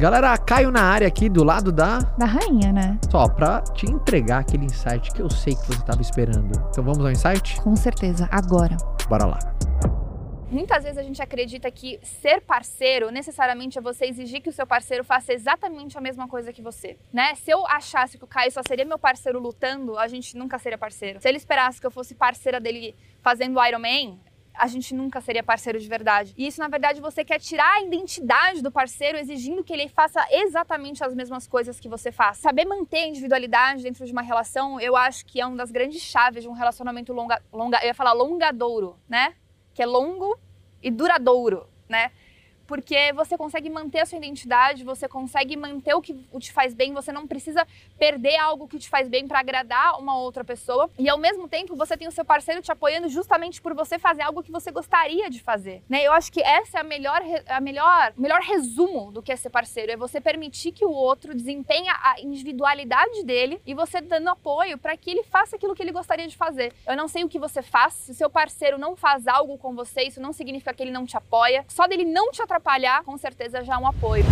Galera, Caio na área aqui do lado da. Da rainha, né? Só pra te entregar aquele insight que eu sei que você tava esperando. Então vamos ao insight? Com certeza, agora. Bora lá. Muitas vezes a gente acredita que ser parceiro necessariamente é você exigir que o seu parceiro faça exatamente a mesma coisa que você, né? Se eu achasse que o Caio só seria meu parceiro lutando, a gente nunca seria parceiro. Se ele esperasse que eu fosse parceira dele fazendo Iron Man, a gente nunca seria parceiro de verdade. E isso, na verdade, você quer tirar a identidade do parceiro exigindo que ele faça exatamente as mesmas coisas que você faz. Saber manter a individualidade dentro de uma relação, eu acho que é uma das grandes chaves de um relacionamento longa, longa eu ia falar longadouro, né? que é longo e duradouro, né? Porque você consegue manter a sua identidade, você consegue manter o que te faz bem, você não precisa perder algo que te faz bem para agradar uma outra pessoa. E ao mesmo tempo, você tem o seu parceiro te apoiando justamente por você fazer algo que você gostaria de fazer, né? Eu acho que essa é a melhor a melhor melhor resumo do que é ser parceiro, é você permitir que o outro desempenhe a individualidade dele e você dando apoio para que ele faça aquilo que ele gostaria de fazer. Eu não sei o que você faz, se o seu parceiro não faz algo com você, isso não significa que ele não te apoia. Só dele não te atrapalhar, com certeza já é um apoio.